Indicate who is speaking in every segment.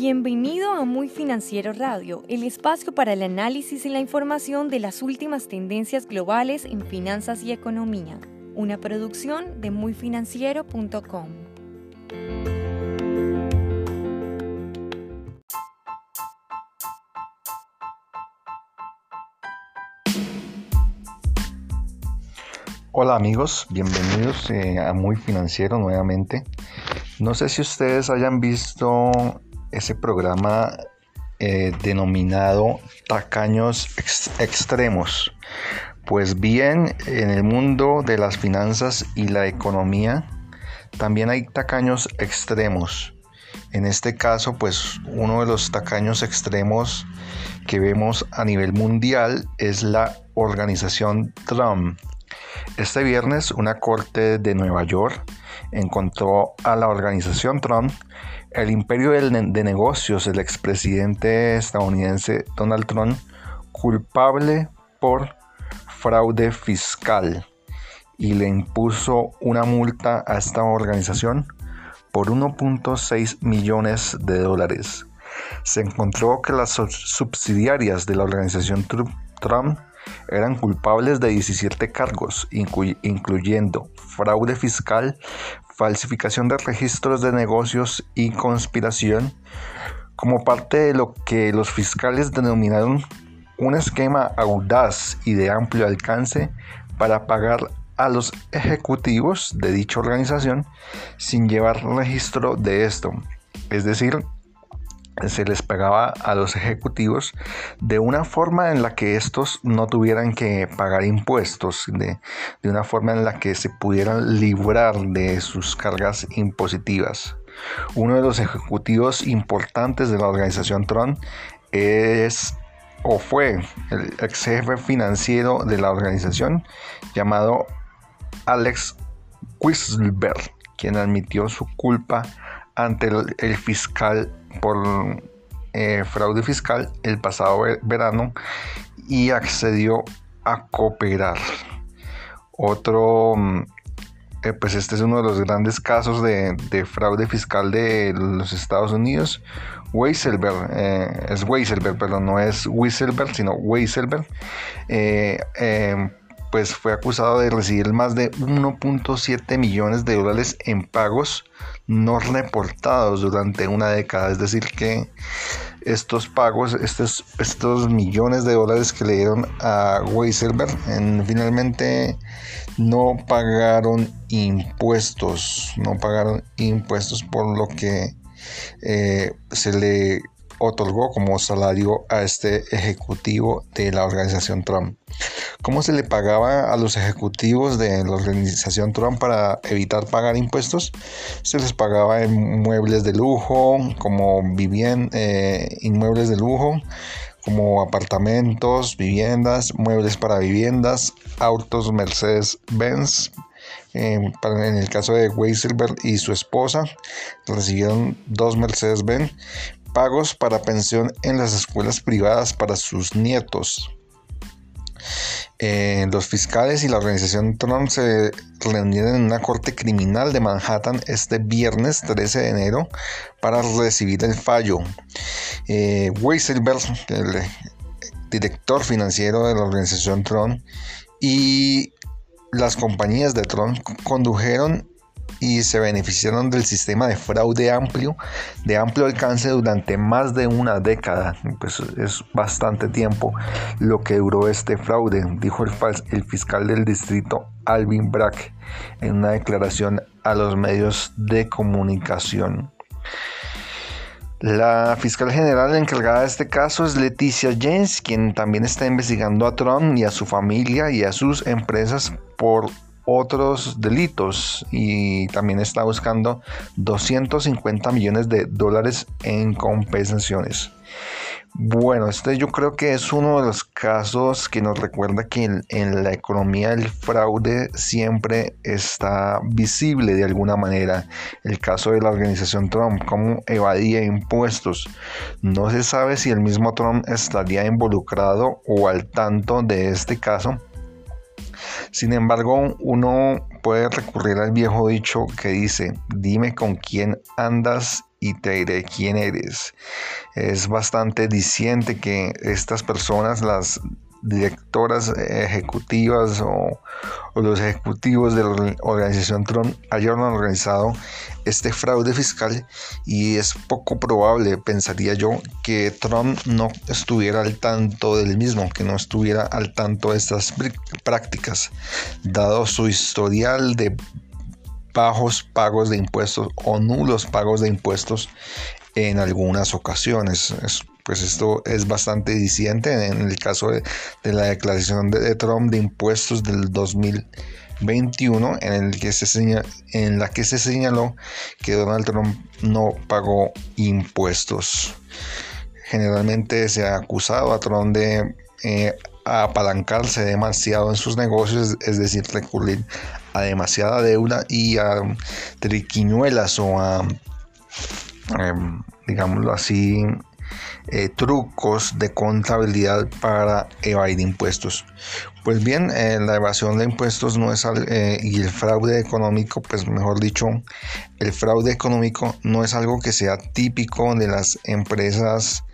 Speaker 1: Bienvenido a Muy Financiero Radio, el espacio para el análisis y la información de las últimas tendencias globales en finanzas y economía. Una producción de muyfinanciero.com.
Speaker 2: Hola amigos, bienvenidos eh, a Muy Financiero nuevamente. No sé si ustedes hayan visto ese programa eh, denominado Tacaños Extremos. Pues bien, en el mundo de las finanzas y la economía también hay tacaños extremos. En este caso, pues uno de los tacaños extremos que vemos a nivel mundial es la organización Trump. Este viernes una corte de Nueva York encontró a la organización Trump el imperio de negocios del expresidente estadounidense Donald Trump culpable por fraude fiscal y le impuso una multa a esta organización por 1.6 millones de dólares. Se encontró que las subsidiarias de la organización Trump eran culpables de 17 cargos, incluyendo fraude fiscal, falsificación de registros de negocios y conspiración, como parte de lo que los fiscales denominaron un esquema audaz y de amplio alcance para pagar a los ejecutivos de dicha organización sin llevar registro de esto, es decir, se les pagaba a los ejecutivos de una forma en la que estos no tuvieran que pagar impuestos, de, una forma en la que se pudieran librar de sus cargas impositivas. Uno de los ejecutivos importantes de la organización Tron es o fue el ex jefe financiero de la organización llamado Alex Quislberg, quien admitió su culpa ante el, fiscal por eh, fraude fiscal el pasado verano y accedió a cooperar. Otro, mm, eh, pues este es uno de los grandes casos de, fraude fiscal de los Estados Unidos. Weisselberg, eh, es Weisselberg, perdón, no es Weisselberg, sino Weisselberg, pues fue acusado de recibir más de 1.7 millones de dólares en pagos no reportados durante una década. Es decir, que estos pagos, estos, estos millones de dólares que le dieron a Weiselberg, finalmente no pagaron impuestos, no pagaron impuestos por lo que eh, se le otorgó como salario a este ejecutivo de la organización Trump. ¿Cómo se le pagaba a los ejecutivos de la organización Trump para evitar pagar impuestos? Se les pagaba en muebles de lujo, como vivían eh, inmuebles de lujo, como apartamentos, viviendas, muebles para viviendas, autos Mercedes-Benz, en el caso de Weiselberg y su esposa, recibieron dos Mercedes-Benz, pagos para pensión en las escuelas privadas para sus nietos. Eh, los fiscales y la organización Trump se reunieron en una corte criminal de Manhattan este viernes 13 de enero para recibir el fallo. Eh, Weiselberg, el director financiero de la organización Tron, y las compañías de Tron condujeron y se beneficiaron del sistema de fraude amplio, de amplio alcance durante más de una década. Pues es bastante tiempo lo que duró este fraude, dijo el, el fiscal del distrito Alvin Brack en una declaración a los medios de comunicación. La fiscal general encargada de este caso es Leticia James, quien también está investigando a Trump y a su familia y a sus empresas por otros delitos y también está buscando 250 millones de dólares en compensaciones. Bueno, este yo creo que es uno de los casos que nos recuerda que en, la economía el fraude siempre está visible de alguna manera. El caso de la organización Trump, cómo evadía impuestos. No se sabe si el mismo Trump estaría involucrado o al tanto de este caso Sin embargo, uno puede recurrir al viejo dicho que dice, dime con quién andas y te diré quién eres. Es bastante diciente que estas personas, las directoras ejecutivas o, los ejecutivos de la organización Trump hayan organizado este fraude fiscal y es poco probable, pensaría yo, que Trump no estuviera al tanto del mismo, que no estuviera al tanto de estas prácticas, dado su historial de bajos pagos de impuestos o nulos pagos de impuestos en algunas ocasiones. Pues esto es bastante diciente en el caso de, la declaración de, Trump de impuestos del 2021 en, el que se en la que se señaló que Donald Trump no pagó impuestos. Generalmente se ha acusado a Trump de eh, apalancarse demasiado en sus negocios, es decir, recurrir a demasiada deuda y a triquiñuelas o a, em, digámoslo así, eh, trucos de contabilidad para evadir impuestos. Pues bien, eh, la evasión de impuestos no es eh, y el fraude económico, pues mejor dicho, el fraude económico no es algo que sea típico de las empresas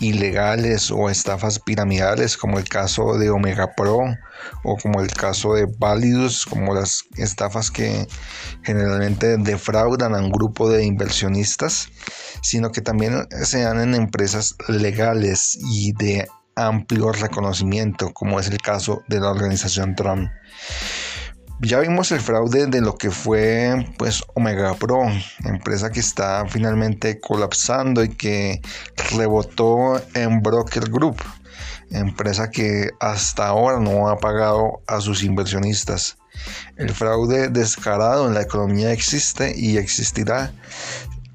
Speaker 2: ilegales o estafas piramidales como el caso de Omega Pro o como el caso de Validus, como las estafas que generalmente defraudan a un grupo de inversionistas, sino que también se dan en empresas legales y de amplio reconocimiento, como es el caso de la organización Trump. Ya vimos el fraude de lo que fue pues Omega Pro, empresa que está finalmente colapsando y que rebotó en Broker Group, empresa que hasta ahora no ha pagado a sus inversionistas. El fraude descarado en la economía existe y existirá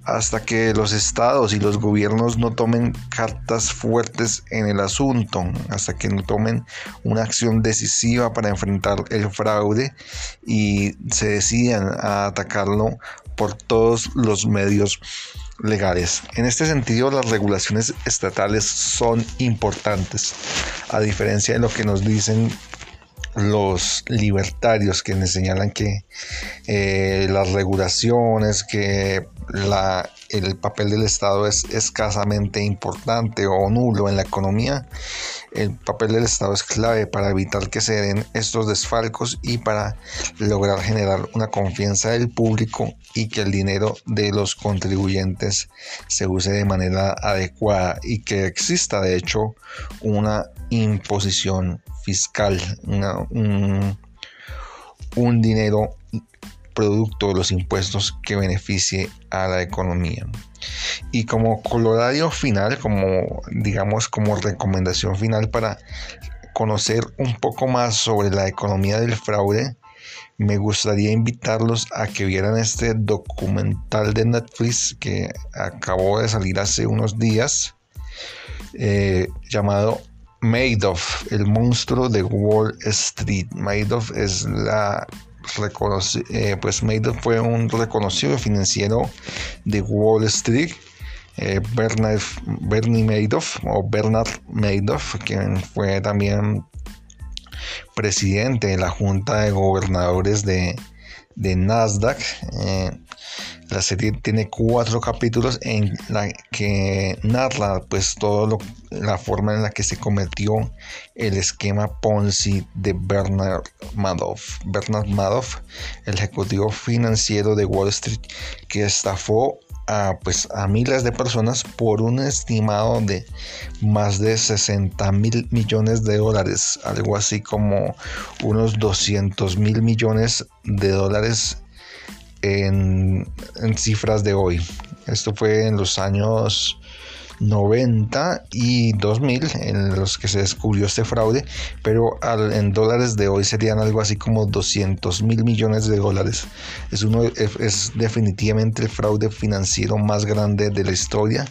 Speaker 2: hasta que los estados y los gobiernos no tomen cartas fuertes en el asunto, hasta que no tomen una acción decisiva para enfrentar el fraude y se decidan a atacarlo por todos los medios legales. En este sentido, las regulaciones estatales son importantes, a diferencia de lo que nos dicen los libertarios que nos señalan que eh, las regulaciones, que la, el papel del Estado es escasamente importante o nulo en la economía, el papel del Estado es clave para evitar que se den estos desfalcos y para lograr generar una confianza del público y que el dinero de los contribuyentes se use de manera adecuada y que exista de hecho una imposición fiscal, un, un dinero producto de los impuestos que beneficie a la economía. Y como colorario final, como digamos como recomendación final para conocer un poco más sobre la economía del fraude, me gustaría invitarlos a que vieran este documental de Netflix que acabó de salir hace unos días, eh, llamado Madoff, el monstruo de Wall Street. Madoff es la eh, pues Madoff fue un reconocido financiero de Wall Street. Eh, Bernard, Bernie Madoff o Bernard Madoff, quien fue también presidente de la Junta de Gobernadores de, Nasdaq. Eh, la serie tiene cuatro capítulos en la que narra pues la forma en la que se cometió el esquema Ponzi de Bernard Madoff. Bernard Madoff, el ejecutivo financiero de Wall Street que estafó a, pues, a miles de personas por un estimado de más de 60 mil millones de dólares, algo así como unos 200 mil millones de dólares en, cifras de hoy. Esto fue en los años 90 y 2000 en los que se descubrió este fraude, pero en dólares de hoy serían algo así como 200 mil millones de dólares. Es, uno, es definitivamente el fraude financiero más grande de la historia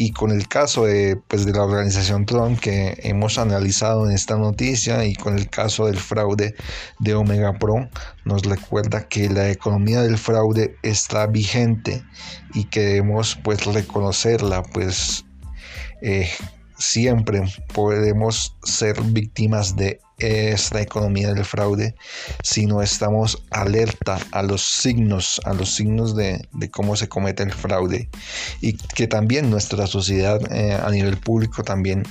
Speaker 2: y con el caso de, pues, de la organización Trump que hemos analizado en esta noticia y con el caso del fraude de Omega Pro, nos recuerda que la economía del fraude está vigente y que debemos pues reconocerla, pues eh, siempre podemos ser víctimas de esta economía del fraude si no estamos alerta a los signos, a los signos de, cómo se comete el fraude y que también nuestra sociedad eh, a nivel público también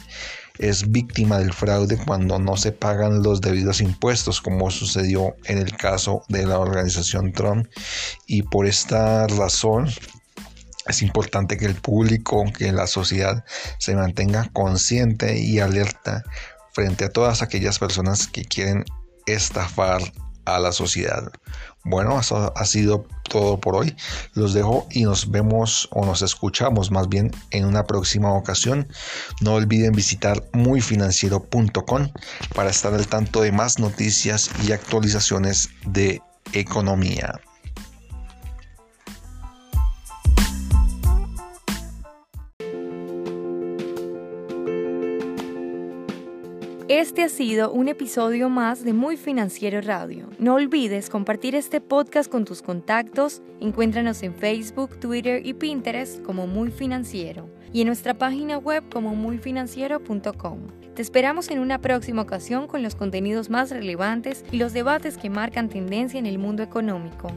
Speaker 2: es víctima del fraude cuando no se pagan los debidos impuestos, como sucedió en el caso de la organización Trump. Y por esta razón es importante que el público, que la sociedad se mantenga consciente y alerta frente a todas aquellas personas que quieren estafar a la sociedad. Bueno, eso ha sido todo por hoy. Los dejo y nos vemos o nos escuchamos más bien en una próxima ocasión. No olviden visitar muyfinanciero.com para estar al tanto de más noticias y actualizaciones de economía.
Speaker 1: Este ha sido un episodio más de Muy Financiero Radio. No olvides compartir este podcast con tus contactos. Encuéntranos en Facebook, Twitter y Pinterest como Muy Financiero y en nuestra página web como muyfinanciero.com. Te esperamos en una próxima ocasión con los contenidos más relevantes y los debates que marcan tendencia en el mundo económico.